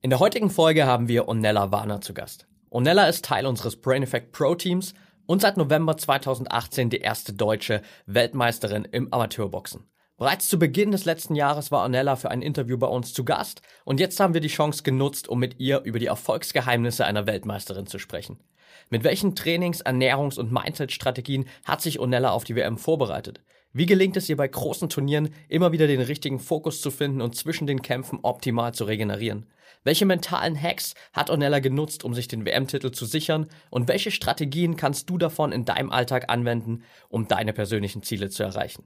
In der heutigen Folge haben wir Onella Warner zu Gast. Onella ist Teil unseres Brain Effect Pro Teams und seit November 2018 die erste deutsche Weltmeisterin im Amateurboxen. Bereits zu Beginn des letzten Jahres war Onella für ein Interview bei uns zu Gast und jetzt haben wir die Chance genutzt, um mit ihr über die Erfolgsgeheimnisse einer Weltmeisterin zu sprechen. Mit welchen Trainings-, Ernährungs- und Mindset-Strategien hat sich Onella auf die WM vorbereitet? Wie gelingt es ihr bei großen Turnieren immer wieder den richtigen Fokus zu finden und zwischen den Kämpfen optimal zu regenerieren? Welche mentalen Hacks hat Onella genutzt, um sich den WM-Titel zu sichern? Und welche Strategien kannst du davon in deinem Alltag anwenden, um deine persönlichen Ziele zu erreichen?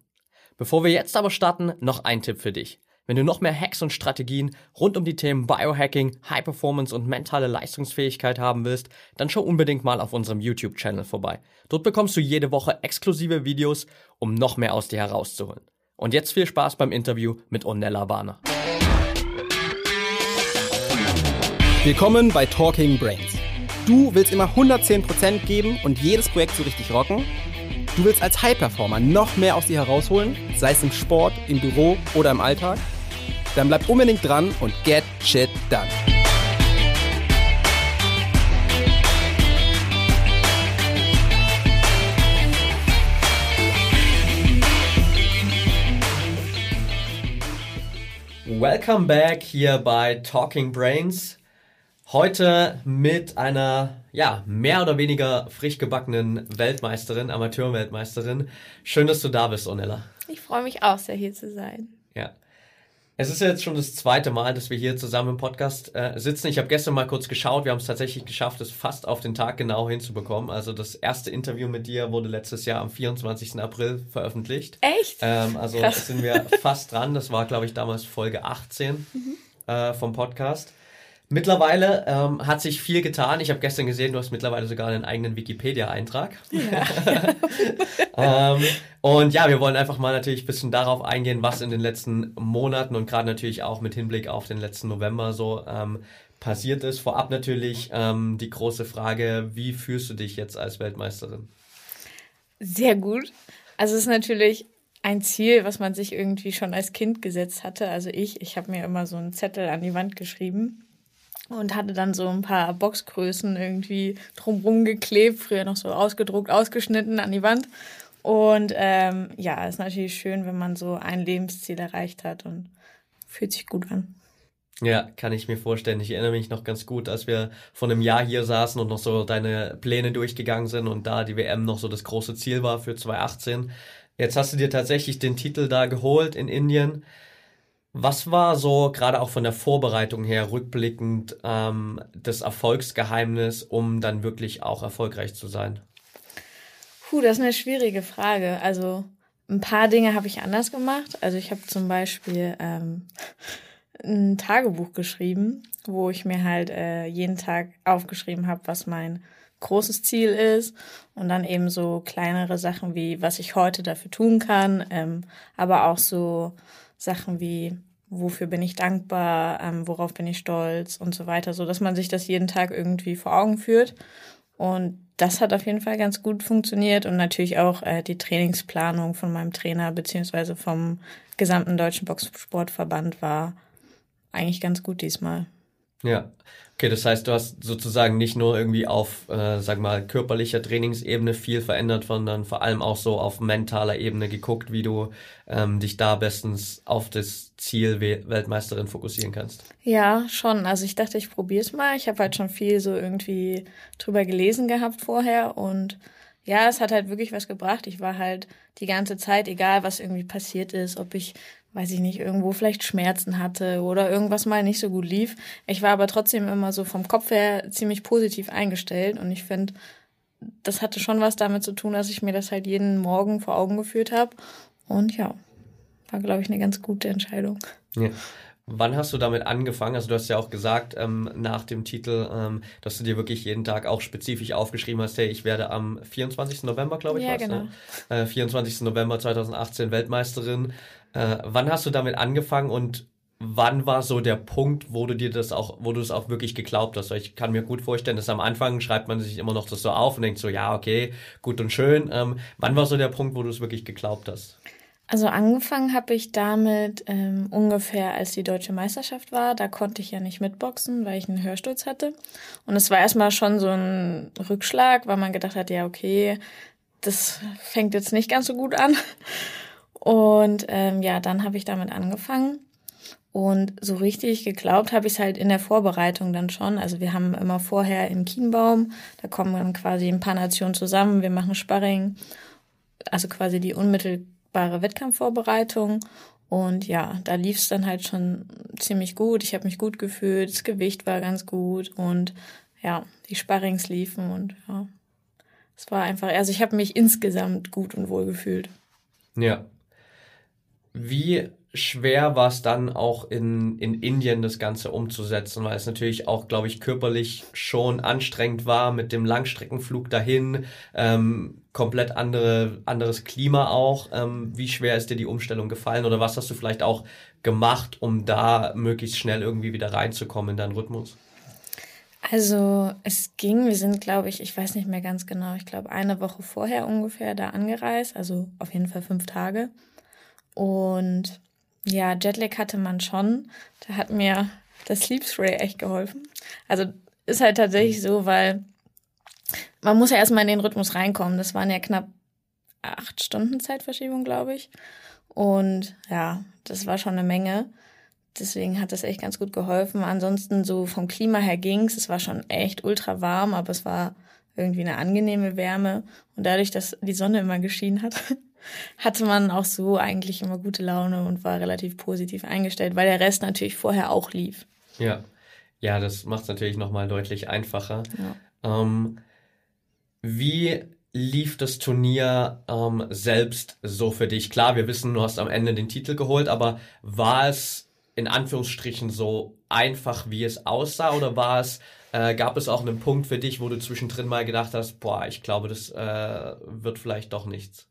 Bevor wir jetzt aber starten, noch ein Tipp für dich. Wenn du noch mehr Hacks und Strategien rund um die Themen Biohacking, High Performance und mentale Leistungsfähigkeit haben willst, dann schau unbedingt mal auf unserem YouTube-Channel vorbei. Dort bekommst du jede Woche exklusive Videos, um noch mehr aus dir herauszuholen. Und jetzt viel Spaß beim Interview mit Onella Warner. Willkommen bei Talking Brains. Du willst immer 110% geben und jedes Projekt so richtig rocken? Du willst als High-Performer noch mehr aus dir herausholen, sei es im Sport, im Büro oder im Alltag? Dann bleib unbedingt dran und get shit done. Welcome back hier bei Talking Brains. Heute mit einer, ja, mehr oder weniger frisch gebackenen Weltmeisterin, Amateurweltmeisterin. Schön, dass du da bist, Onella. Ich freue mich auch sehr, hier zu sein. Ja. Es ist jetzt schon das zweite Mal, dass wir hier zusammen im Podcast äh, sitzen. Ich habe gestern mal kurz geschaut. Wir haben es tatsächlich geschafft, es fast auf den Tag genau hinzubekommen. Also das erste Interview mit dir wurde letztes Jahr am 24. April veröffentlicht. Echt? Ähm, also sind wir fast dran. Das war, glaube ich, damals Folge 18 mhm. äh, vom Podcast. Mittlerweile ähm, hat sich viel getan. Ich habe gestern gesehen, du hast mittlerweile sogar einen eigenen Wikipedia-Eintrag. Ja. ähm, und ja, wir wollen einfach mal natürlich ein bisschen darauf eingehen, was in den letzten Monaten und gerade natürlich auch mit Hinblick auf den letzten November so ähm, passiert ist. Vorab natürlich ähm, die große Frage, wie fühlst du dich jetzt als Weltmeisterin? Sehr gut. Also es ist natürlich ein Ziel, was man sich irgendwie schon als Kind gesetzt hatte. Also ich, ich habe mir immer so einen Zettel an die Wand geschrieben und hatte dann so ein paar Boxgrößen irgendwie drumrum geklebt, früher noch so ausgedruckt, ausgeschnitten an die Wand. Und ähm, ja, ist natürlich schön, wenn man so ein Lebensziel erreicht hat und fühlt sich gut an. Ja, kann ich mir vorstellen. Ich erinnere mich noch ganz gut, als wir vor einem Jahr hier saßen und noch so deine Pläne durchgegangen sind und da die WM noch so das große Ziel war für 2018. Jetzt hast du dir tatsächlich den Titel da geholt in Indien. Was war so, gerade auch von der Vorbereitung her, rückblickend ähm, das Erfolgsgeheimnis, um dann wirklich auch erfolgreich zu sein? Puh, das ist eine schwierige Frage. Also ein paar Dinge habe ich anders gemacht. Also ich habe zum Beispiel ähm, ein Tagebuch geschrieben, wo ich mir halt äh, jeden Tag aufgeschrieben habe, was mein großes Ziel ist und dann eben so kleinere Sachen wie, was ich heute dafür tun kann, ähm, aber auch so Sachen wie, wofür bin ich dankbar, ähm, worauf bin ich stolz und so weiter, so dass man sich das jeden Tag irgendwie vor Augen führt. Und das hat auf jeden Fall ganz gut funktioniert und natürlich auch äh, die Trainingsplanung von meinem Trainer beziehungsweise vom gesamten deutschen Boxsportverband war eigentlich ganz gut diesmal. Ja, Okay, das heißt, du hast sozusagen nicht nur irgendwie auf, äh, sag mal, körperlicher Trainingsebene viel verändert, sondern vor allem auch so auf mentaler Ebene geguckt, wie du ähm, dich da bestens auf das Ziel Weltmeisterin fokussieren kannst. Ja, schon. Also ich dachte, ich probiere es mal. Ich habe halt schon viel so irgendwie drüber gelesen gehabt vorher und ja, es hat halt wirklich was gebracht. Ich war halt die ganze Zeit, egal was irgendwie passiert ist, ob ich weiß ich nicht, irgendwo vielleicht Schmerzen hatte oder irgendwas mal nicht so gut lief. Ich war aber trotzdem immer so vom Kopf her ziemlich positiv eingestellt und ich finde, das hatte schon was damit zu tun, dass ich mir das halt jeden Morgen vor Augen geführt habe. Und ja, war, glaube ich, eine ganz gute Entscheidung. Ja. Wann hast du damit angefangen? Also du hast ja auch gesagt ähm, nach dem Titel, ähm, dass du dir wirklich jeden Tag auch spezifisch aufgeschrieben hast, hey, ich werde am 24. November, glaube ich, ja, genau. ne? äh, 24. November 2018 Weltmeisterin. Äh, wann hast du damit angefangen und wann war so der Punkt, wo du dir das auch, wo du es auch wirklich geglaubt hast? Ich kann mir gut vorstellen, dass am Anfang schreibt man sich immer noch das so auf und denkt so, ja, okay, gut und schön. Ähm, wann war so der Punkt, wo du es wirklich geglaubt hast? Also angefangen habe ich damit ähm, ungefähr, als die deutsche Meisterschaft war. Da konnte ich ja nicht mitboxen, weil ich einen Hörsturz hatte. Und es war erstmal schon so ein Rückschlag, weil man gedacht hat, ja, okay, das fängt jetzt nicht ganz so gut an. Und ähm, ja, dann habe ich damit angefangen. Und so richtig geglaubt habe ich es halt in der Vorbereitung dann schon. Also wir haben immer vorher im Kienbaum, da kommen dann quasi ein paar Nationen zusammen, wir machen Sparring, also quasi die unmittelbar dankbare Wettkampfvorbereitung. Und ja, da lief es dann halt schon ziemlich gut. Ich habe mich gut gefühlt, das Gewicht war ganz gut und ja, die Sparrings liefen und ja, es war einfach, also ich habe mich insgesamt gut und wohl gefühlt. Ja. Wie schwer war es dann auch in, in Indien das Ganze umzusetzen, weil es natürlich auch, glaube ich, körperlich schon anstrengend war mit dem Langstreckenflug dahin, ähm, komplett andere, anderes Klima auch. Ähm, wie schwer ist dir die Umstellung gefallen oder was hast du vielleicht auch gemacht, um da möglichst schnell irgendwie wieder reinzukommen in deinen Rhythmus? Also es ging, wir sind, glaube ich, ich weiß nicht mehr ganz genau, ich glaube eine Woche vorher ungefähr da angereist, also auf jeden Fall fünf Tage. Und ja, Jetlag hatte man schon. Da hat mir das Sleep Spray echt geholfen. Also ist halt tatsächlich so, weil man muss ja erstmal in den Rhythmus reinkommen. Das waren ja knapp acht Stunden Zeitverschiebung, glaube ich. Und ja, das war schon eine Menge. Deswegen hat das echt ganz gut geholfen. Ansonsten so vom Klima her ging's. Es war schon echt ultra warm, aber es war irgendwie eine angenehme Wärme. Und dadurch, dass die Sonne immer geschienen hat, hatte man auch so eigentlich immer gute Laune und war relativ positiv eingestellt, weil der Rest natürlich vorher auch lief. Ja, ja, das macht es natürlich nochmal deutlich einfacher. Ja. Ähm, wie lief das Turnier ähm, selbst so für dich? Klar, wir wissen, du hast am Ende den Titel geholt, aber war es in Anführungsstrichen so einfach, wie es aussah, oder war es äh, gab es auch einen Punkt für dich, wo du zwischendrin mal gedacht hast, boah, ich glaube, das äh, wird vielleicht doch nichts?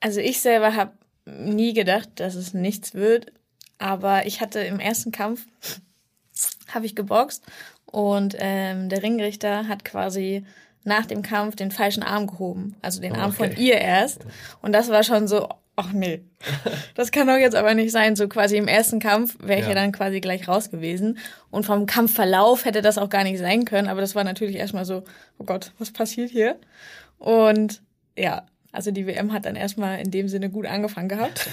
Also ich selber habe nie gedacht, dass es nichts wird, aber ich hatte im ersten Kampf habe ich geboxt und ähm, der Ringrichter hat quasi nach dem Kampf den falschen Arm gehoben, also den Arm okay. von ihr erst und das war schon so, ach nee, das kann doch jetzt aber nicht sein. So quasi im ersten Kampf wäre ich ja. ja dann quasi gleich raus gewesen. Und vom Kampfverlauf hätte das auch gar nicht sein können. Aber das war natürlich erstmal so, oh Gott, was passiert hier? Und ja, also die WM hat dann erstmal in dem Sinne gut angefangen gehabt.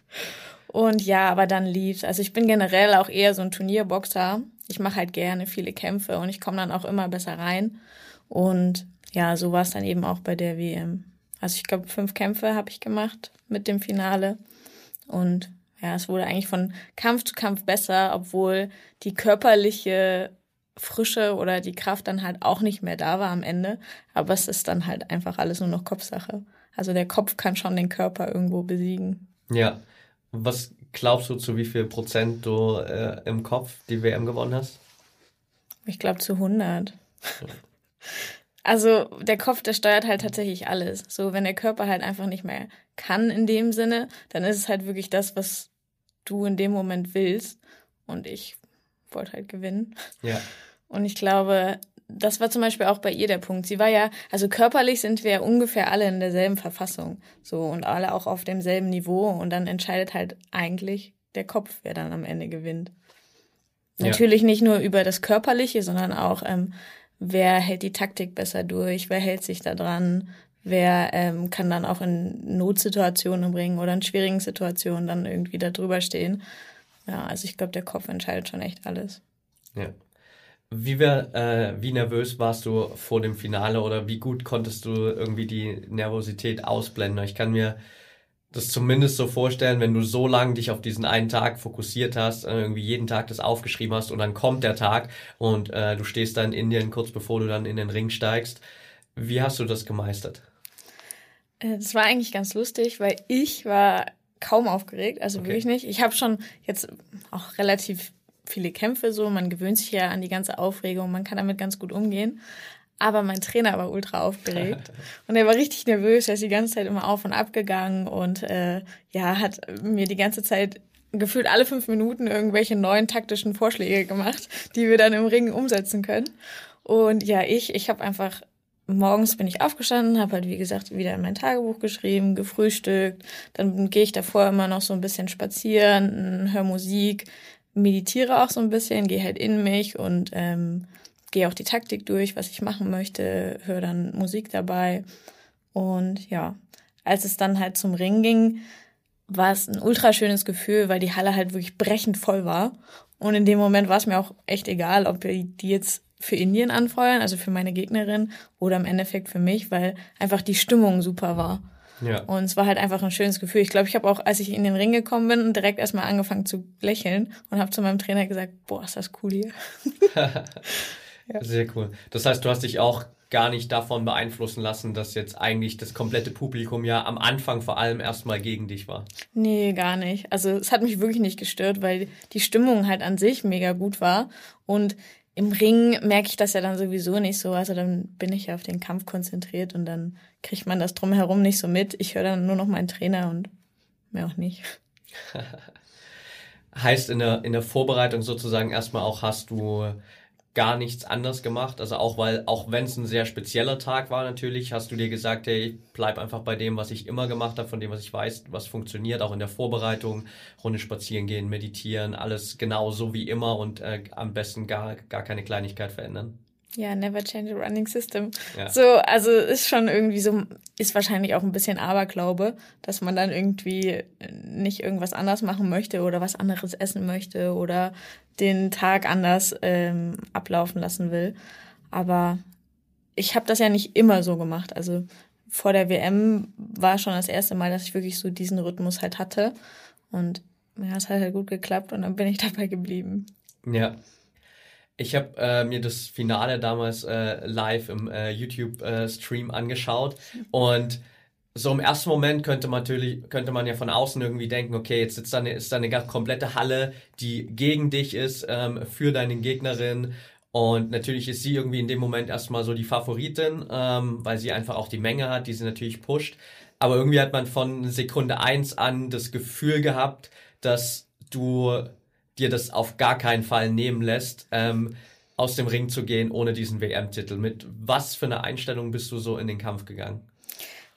und ja, aber dann lief's. Also ich bin generell auch eher so ein Turnierboxer. Ich mache halt gerne viele Kämpfe und ich komme dann auch immer besser rein. Und ja, so war es dann eben auch bei der WM. Also ich glaube, fünf Kämpfe habe ich gemacht mit dem Finale. Und ja, es wurde eigentlich von Kampf zu Kampf besser, obwohl die körperliche Frische oder die Kraft dann halt auch nicht mehr da war am Ende. Aber es ist dann halt einfach alles nur noch Kopfsache. Also der Kopf kann schon den Körper irgendwo besiegen. Ja. Was glaubst du, zu wie viel Prozent du äh, im Kopf die WM gewonnen hast? Ich glaube zu 100. Also der Kopf, der steuert halt tatsächlich alles. So, wenn der Körper halt einfach nicht mehr kann in dem Sinne, dann ist es halt wirklich das, was du in dem Moment willst. Und ich wollte halt gewinnen. Ja. Und ich glaube, das war zum Beispiel auch bei ihr der Punkt. Sie war ja, also körperlich sind wir ungefähr alle in derselben Verfassung. So und alle auch auf demselben Niveau. Und dann entscheidet halt eigentlich der Kopf, wer dann am Ende gewinnt. Ja. Natürlich nicht nur über das Körperliche, sondern auch, ähm, wer hält die Taktik besser durch, wer hält sich da dran, wer ähm, kann dann auch in Notsituationen bringen oder in schwierigen Situationen dann irgendwie da drüber stehen. Ja, also ich glaube, der Kopf entscheidet schon echt alles. Ja. Wie, wär, äh, wie nervös warst du vor dem Finale oder wie gut konntest du irgendwie die Nervosität ausblenden? Ich kann mir das zumindest so vorstellen, wenn du so lange dich auf diesen einen Tag fokussiert hast, irgendwie jeden Tag das aufgeschrieben hast und dann kommt der Tag und äh, du stehst dann in Indien kurz bevor du dann in den Ring steigst. Wie hast du das gemeistert? Äh, das war eigentlich ganz lustig, weil ich war kaum aufgeregt, also okay. wirklich nicht. Ich habe schon jetzt auch relativ viele Kämpfe so, man gewöhnt sich ja an die ganze Aufregung, man kann damit ganz gut umgehen. Aber mein Trainer war ultra aufgeregt und er war richtig nervös, er ist die ganze Zeit immer auf und ab gegangen und äh, ja, hat mir die ganze Zeit gefühlt alle fünf Minuten irgendwelche neuen taktischen Vorschläge gemacht, die wir dann im Ring umsetzen können. Und ja, ich, ich habe einfach morgens bin ich aufgestanden, habe halt wie gesagt wieder in mein Tagebuch geschrieben, gefrühstückt. Dann gehe ich davor immer noch so ein bisschen spazieren, höre Musik, meditiere auch so ein bisschen, gehe halt in mich und ähm, gehe auch die Taktik durch, was ich machen möchte, höre dann Musik dabei. Und ja, als es dann halt zum Ring ging, war es ein ultra schönes Gefühl, weil die Halle halt wirklich brechend voll war. Und in dem Moment war es mir auch echt egal, ob die jetzt für Indien anfeuern, also für meine Gegnerin, oder im Endeffekt für mich, weil einfach die Stimmung super war. Ja. Und es war halt einfach ein schönes Gefühl. Ich glaube, ich habe auch, als ich in den Ring gekommen bin, direkt erstmal angefangen zu lächeln und habe zu meinem Trainer gesagt, boah, ist das cool hier. ja. Sehr cool. Das heißt, du hast dich auch gar nicht davon beeinflussen lassen, dass jetzt eigentlich das komplette Publikum ja am Anfang vor allem erstmal gegen dich war. Nee, gar nicht. Also es hat mich wirklich nicht gestört, weil die Stimmung halt an sich mega gut war und im Ring merke ich das ja dann sowieso nicht so. Also dann bin ich ja auf den Kampf konzentriert und dann kriegt man das drumherum nicht so mit. Ich höre dann nur noch meinen Trainer und mehr auch nicht. heißt in der, in der Vorbereitung sozusagen erstmal auch hast du gar nichts anders gemacht. Also auch weil, auch wenn es ein sehr spezieller Tag war natürlich, hast du dir gesagt, hey, bleib einfach bei dem, was ich immer gemacht habe, von dem, was ich weiß, was funktioniert, auch in der Vorbereitung, Runde spazieren gehen, meditieren, alles genau so wie immer und äh, am besten gar, gar keine Kleinigkeit verändern. Ja, never change a running system. Ja. So, also ist schon irgendwie so, ist wahrscheinlich auch ein bisschen Aberglaube, dass man dann irgendwie nicht irgendwas anders machen möchte oder was anderes essen möchte oder den Tag anders ähm, ablaufen lassen will. Aber ich habe das ja nicht immer so gemacht. Also vor der WM war schon das erste Mal, dass ich wirklich so diesen Rhythmus halt hatte. Und ja, es hat halt gut geklappt und dann bin ich dabei geblieben. Ja, ich habe äh, mir das Finale damals äh, live im äh, YouTube-Stream äh, angeschaut und so im ersten Moment könnte man natürlich, könnte man ja von außen irgendwie denken, okay, jetzt sitzt da eine, ist da eine komplette Halle, die gegen dich ist, ähm, für deine Gegnerin. Und natürlich ist sie irgendwie in dem Moment erstmal so die Favoritin, ähm, weil sie einfach auch die Menge hat, die sie natürlich pusht. Aber irgendwie hat man von Sekunde eins an das Gefühl gehabt, dass du dir das auf gar keinen Fall nehmen lässt, ähm, aus dem Ring zu gehen ohne diesen WM-Titel. Mit was für einer Einstellung bist du so in den Kampf gegangen?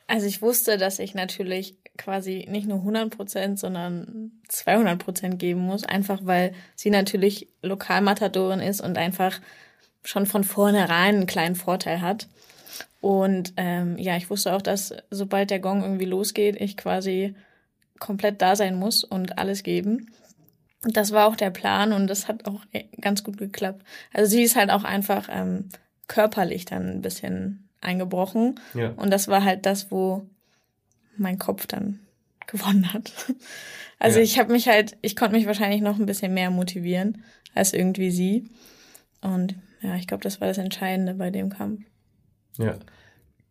Also ich wusste, dass ich natürlich quasi nicht nur 100%, sondern 200% geben muss, einfach weil sie natürlich Lokalmatadorin ist und einfach schon von vornherein einen kleinen Vorteil hat. Und ähm, ja, ich wusste auch, dass sobald der Gong irgendwie losgeht, ich quasi komplett da sein muss und alles geben das war auch der Plan und das hat auch ganz gut geklappt. Also sie ist halt auch einfach ähm, körperlich dann ein bisschen eingebrochen. Ja. Und das war halt das, wo mein Kopf dann gewonnen hat. Also ja. ich habe mich halt, ich konnte mich wahrscheinlich noch ein bisschen mehr motivieren als irgendwie sie. Und ja, ich glaube, das war das Entscheidende bei dem Kampf. Ja.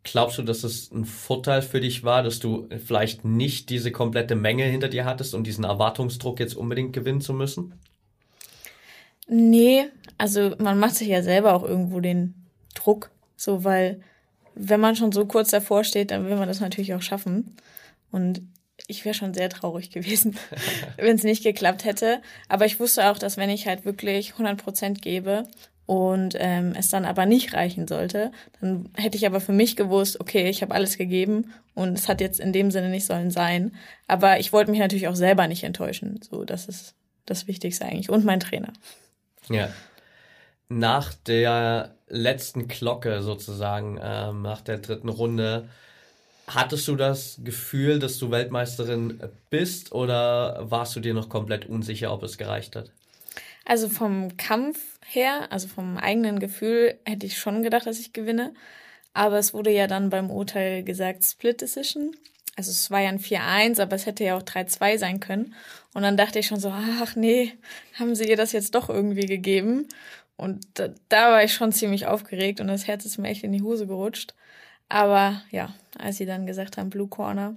Glaubst du, dass es ein Vorteil für dich war, dass du vielleicht nicht diese komplette Menge hinter dir hattest und diesen Erwartungsdruck jetzt unbedingt gewinnen zu müssen? Nee, also man macht sich ja selber auch irgendwo den Druck, so weil wenn man schon so kurz davor steht, dann will man das natürlich auch schaffen. Und ich wäre schon sehr traurig gewesen, wenn es nicht geklappt hätte. Aber ich wusste auch, dass wenn ich halt wirklich 100 Prozent gebe und ähm, es dann aber nicht reichen sollte, dann hätte ich aber für mich gewusst, okay, ich habe alles gegeben und es hat jetzt in dem Sinne nicht sollen sein. Aber ich wollte mich natürlich auch selber nicht enttäuschen. So, das ist das Wichtigste eigentlich. Und mein Trainer. Ja. Nach der letzten Glocke sozusagen, ähm, nach der dritten Runde, hattest du das Gefühl, dass du Weltmeisterin bist oder warst du dir noch komplett unsicher, ob es gereicht hat? Also vom Kampf her, also vom eigenen Gefühl, hätte ich schon gedacht, dass ich gewinne. Aber es wurde ja dann beim Urteil gesagt Split Decision. Also es war ja ein 4-1, aber es hätte ja auch 3-2 sein können. Und dann dachte ich schon so, ach nee, haben sie ihr das jetzt doch irgendwie gegeben? Und da, da war ich schon ziemlich aufgeregt und das Herz ist mir echt in die Hose gerutscht. Aber ja, als sie dann gesagt haben Blue Corner,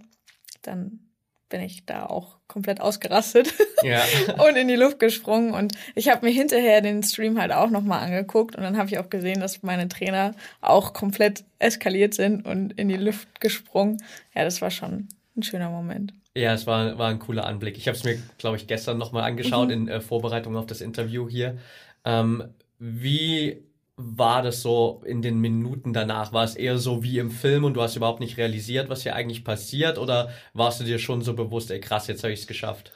dann bin ich da auch komplett ausgerastet ja. und in die Luft gesprungen. Und ich habe mir hinterher den Stream halt auch nochmal angeguckt und dann habe ich auch gesehen, dass meine Trainer auch komplett eskaliert sind und in die Luft gesprungen. Ja, das war schon ein schöner Moment. Ja, es war, war ein cooler Anblick. Ich habe es mir, glaube ich, gestern nochmal angeschaut mhm. in äh, Vorbereitung auf das Interview hier. Ähm, wie war das so in den Minuten danach? War es eher so wie im Film und du hast überhaupt nicht realisiert, was hier eigentlich passiert? Oder warst du dir schon so bewusst, ey krass, jetzt habe ich es geschafft?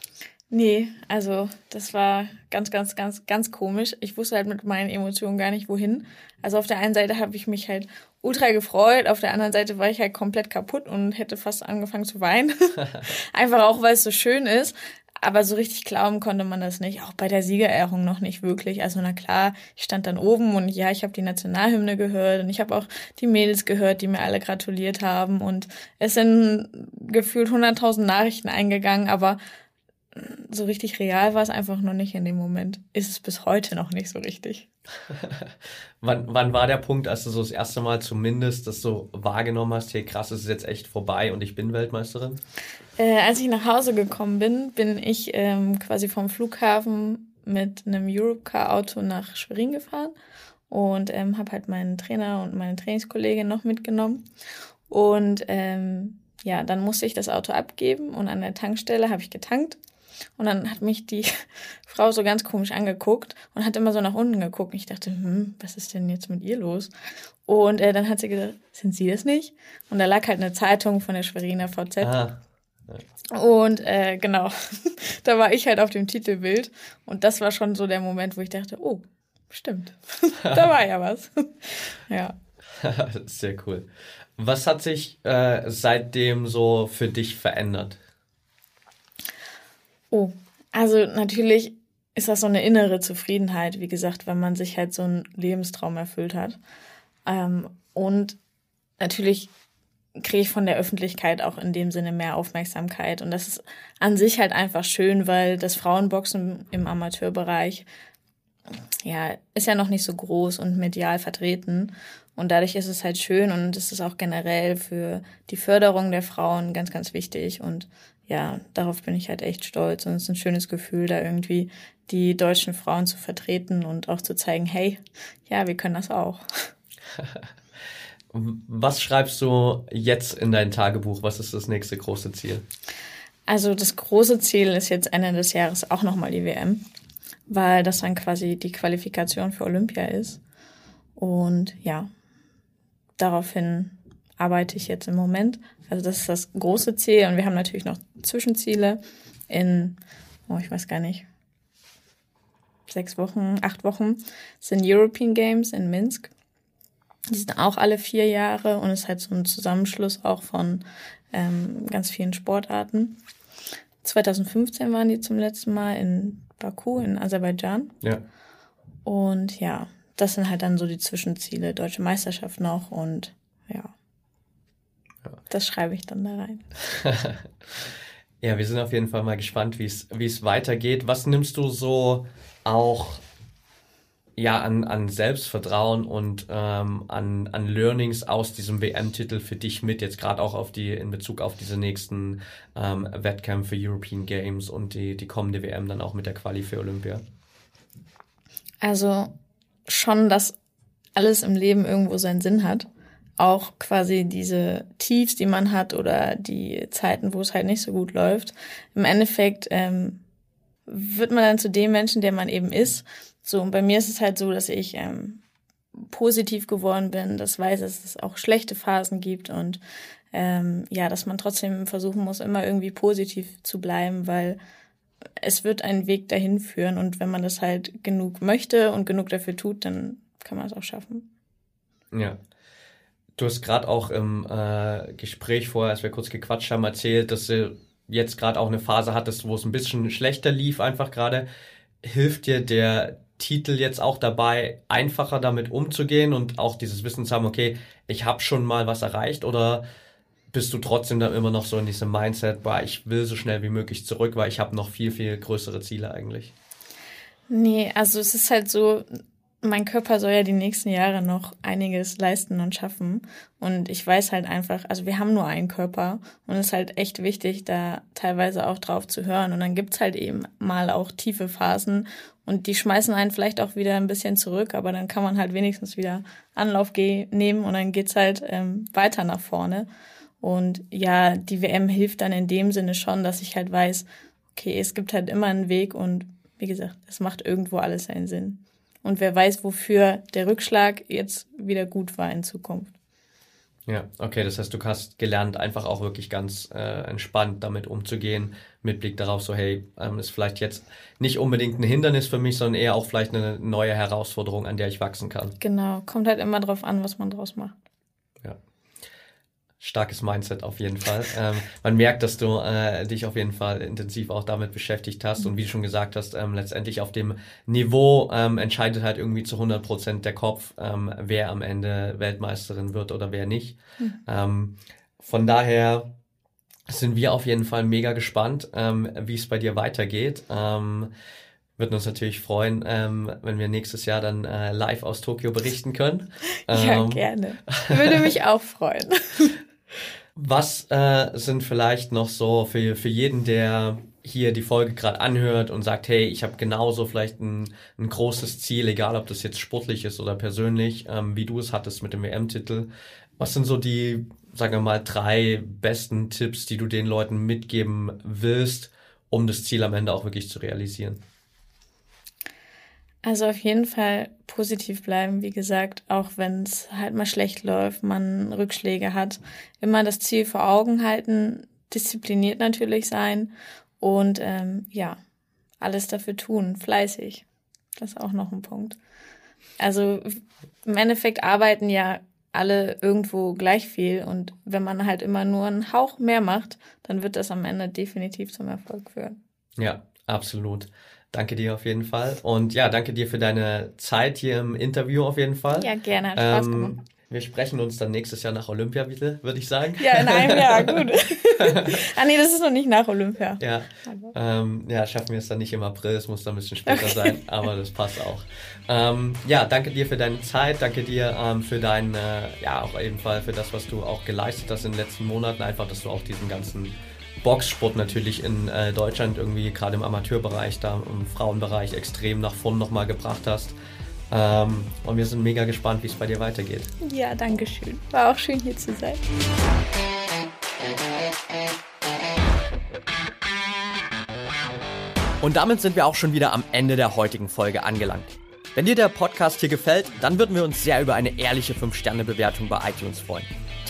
Nee, also das war ganz, ganz, ganz, ganz komisch. Ich wusste halt mit meinen Emotionen gar nicht wohin. Also auf der einen Seite habe ich mich halt ultra gefreut, auf der anderen Seite war ich halt komplett kaputt und hätte fast angefangen zu weinen. Einfach auch, weil es so schön ist. Aber so richtig glauben konnte man das nicht, auch bei der Siegerehrung noch nicht wirklich. Also na klar, ich stand dann oben und ja, ich habe die Nationalhymne gehört und ich habe auch die Mädels gehört, die mir alle gratuliert haben und es sind gefühlt 100.000 Nachrichten eingegangen, aber so richtig real war es einfach noch nicht in dem Moment. Ist es bis heute noch nicht so richtig. wann, wann war der Punkt, als du so das erste Mal zumindest das so wahrgenommen hast, hey krass, es ist jetzt echt vorbei und ich bin Weltmeisterin? Äh, als ich nach Hause gekommen bin, bin ich ähm, quasi vom Flughafen mit einem Europcar-Auto nach Schwerin gefahren und ähm, habe halt meinen Trainer und meine Trainingskollegin noch mitgenommen. Und ähm, ja, dann musste ich das Auto abgeben und an der Tankstelle habe ich getankt und dann hat mich die Frau so ganz komisch angeguckt und hat immer so nach unten geguckt. Und ich dachte, hm, was ist denn jetzt mit ihr los? Und äh, dann hat sie gesagt, sind Sie das nicht? Und da lag halt eine Zeitung von der Schweriner VZ. Ah. Und äh, genau, da war ich halt auf dem Titelbild. Und das war schon so der Moment, wo ich dachte, oh, stimmt, da war ja was. ja. Sehr cool. Was hat sich äh, seitdem so für dich verändert? Oh, also natürlich ist das so eine innere Zufriedenheit, wie gesagt, wenn man sich halt so einen Lebenstraum erfüllt hat. Ähm, und natürlich kriege ich von der Öffentlichkeit auch in dem Sinne mehr Aufmerksamkeit. Und das ist an sich halt einfach schön, weil das Frauenboxen im Amateurbereich ja, ist ja noch nicht so groß und medial vertreten. Und dadurch ist es halt schön und es ist auch generell für die Förderung der Frauen ganz, ganz wichtig. Und ja, darauf bin ich halt echt stolz und es ist ein schönes Gefühl, da irgendwie die deutschen Frauen zu vertreten und auch zu zeigen, hey, ja, wir können das auch. Was schreibst du jetzt in dein Tagebuch? Was ist das nächste große Ziel? Also das große Ziel ist jetzt Ende des Jahres auch nochmal die WM, weil das dann quasi die Qualifikation für Olympia ist. Und ja, daraufhin arbeite ich jetzt im Moment. Also das ist das große Ziel und wir haben natürlich noch Zwischenziele in, oh, ich weiß gar nicht, sechs Wochen, acht Wochen das sind European Games in Minsk. Die sind auch alle vier Jahre und ist halt so ein Zusammenschluss auch von ähm, ganz vielen Sportarten. 2015 waren die zum letzten Mal in Baku in Aserbaidschan. Ja. Und ja, das sind halt dann so die Zwischenziele, deutsche Meisterschaft noch und. Das schreibe ich dann da rein. ja, wir sind auf jeden Fall mal gespannt, wie es weitergeht. Was nimmst du so auch ja an, an Selbstvertrauen und ähm, an, an Learnings aus diesem WM-Titel für dich mit, jetzt gerade auch auf die, in Bezug auf diese nächsten ähm, Wettkämpfe, European Games und die, die kommende WM dann auch mit der Quali für Olympia? Also schon, dass alles im Leben irgendwo seinen Sinn hat auch quasi diese Tiefs, die man hat oder die Zeiten, wo es halt nicht so gut läuft. Im Endeffekt ähm, wird man dann zu dem Menschen, der man eben ist. So, und bei mir ist es halt so, dass ich ähm, positiv geworden bin, das weiß, dass es auch schlechte Phasen gibt und ähm, ja, dass man trotzdem versuchen muss, immer irgendwie positiv zu bleiben, weil es wird einen Weg dahin führen und wenn man das halt genug möchte und genug dafür tut, dann kann man es auch schaffen. Ja, Du hast gerade auch im äh, Gespräch vorher, als wir kurz gequatscht haben, erzählt, dass du jetzt gerade auch eine Phase hattest, wo es ein bisschen schlechter lief, einfach gerade. Hilft dir der Titel jetzt auch dabei, einfacher damit umzugehen und auch dieses Wissen zu haben, okay, ich habe schon mal was erreicht oder bist du trotzdem dann immer noch so in diesem Mindset, boah, ich will so schnell wie möglich zurück, weil ich habe noch viel, viel größere Ziele eigentlich? Nee, also es ist halt so, mein Körper soll ja die nächsten Jahre noch einiges leisten und schaffen. Und ich weiß halt einfach, also wir haben nur einen Körper und es ist halt echt wichtig, da teilweise auch drauf zu hören. Und dann gibt's halt eben mal auch tiefe Phasen und die schmeißen einen vielleicht auch wieder ein bisschen zurück, aber dann kann man halt wenigstens wieder Anlauf nehmen und dann geht's halt ähm, weiter nach vorne. Und ja, die WM hilft dann in dem Sinne schon, dass ich halt weiß, okay, es gibt halt immer einen Weg und wie gesagt, es macht irgendwo alles seinen Sinn. Und wer weiß, wofür der Rückschlag jetzt wieder gut war in Zukunft. Ja, okay, das heißt, du hast gelernt, einfach auch wirklich ganz äh, entspannt damit umzugehen, mit Blick darauf, so hey, ähm, ist vielleicht jetzt nicht unbedingt ein Hindernis für mich, sondern eher auch vielleicht eine neue Herausforderung, an der ich wachsen kann. Genau, kommt halt immer drauf an, was man draus macht. Ja. Starkes Mindset auf jeden Fall. ähm, man merkt, dass du äh, dich auf jeden Fall intensiv auch damit beschäftigt hast und wie du schon gesagt hast, ähm, letztendlich auf dem Niveau ähm, entscheidet halt irgendwie zu 100 Prozent der Kopf, ähm, wer am Ende Weltmeisterin wird oder wer nicht. Mhm. Von daher sind wir auf jeden Fall mega gespannt, ähm, wie es bei dir weitergeht. Würden uns natürlich freuen, ähm, wenn wir nächstes Jahr dann äh, live aus Tokio berichten können. ja, ähm, gerne. Würde mich auch freuen. Was äh, sind vielleicht noch so für, für jeden, der hier die Folge gerade anhört und sagt, hey, ich habe genauso vielleicht ein, ein großes Ziel, egal ob das jetzt sportlich ist oder persönlich, ähm, wie du es hattest mit dem WM-Titel. Was sind so die, sagen wir mal, drei besten Tipps, die du den Leuten mitgeben willst, um das Ziel am Ende auch wirklich zu realisieren? Also auf jeden Fall positiv bleiben, wie gesagt, auch wenn es halt mal schlecht läuft, man Rückschläge hat. Immer das Ziel vor Augen halten, diszipliniert natürlich sein und ähm, ja, alles dafür tun, fleißig. Das ist auch noch ein Punkt. Also im Endeffekt arbeiten ja alle irgendwo gleich viel und wenn man halt immer nur einen Hauch mehr macht, dann wird das am Ende definitiv zum Erfolg führen. Ja, absolut. Danke dir auf jeden Fall. Und ja, danke dir für deine Zeit hier im Interview auf jeden Fall. Ja, gerne. Hat Spaß ähm, gemacht. Wir sprechen uns dann nächstes Jahr nach Olympia wieder, würde ich sagen. Ja, in einem Jahr, gut. ah nee, das ist noch nicht nach Olympia. Ja, ähm, ja schaffen wir es dann nicht im April, es muss dann ein bisschen später okay. sein, aber das passt auch. Ähm, ja, danke dir für deine Zeit, danke dir ähm, für dein, äh, ja, auch ebenfalls für das, was du auch geleistet hast in den letzten Monaten, einfach, dass du auch diesen ganzen Boxsport natürlich in äh, Deutschland irgendwie gerade im Amateurbereich, da im Frauenbereich extrem nach vorn nochmal gebracht hast. Ähm, und wir sind mega gespannt, wie es bei dir weitergeht. Ja, danke schön. War auch schön hier zu sein. Und damit sind wir auch schon wieder am Ende der heutigen Folge angelangt. Wenn dir der Podcast hier gefällt, dann würden wir uns sehr über eine ehrliche 5-Sterne-Bewertung bei iTunes freuen.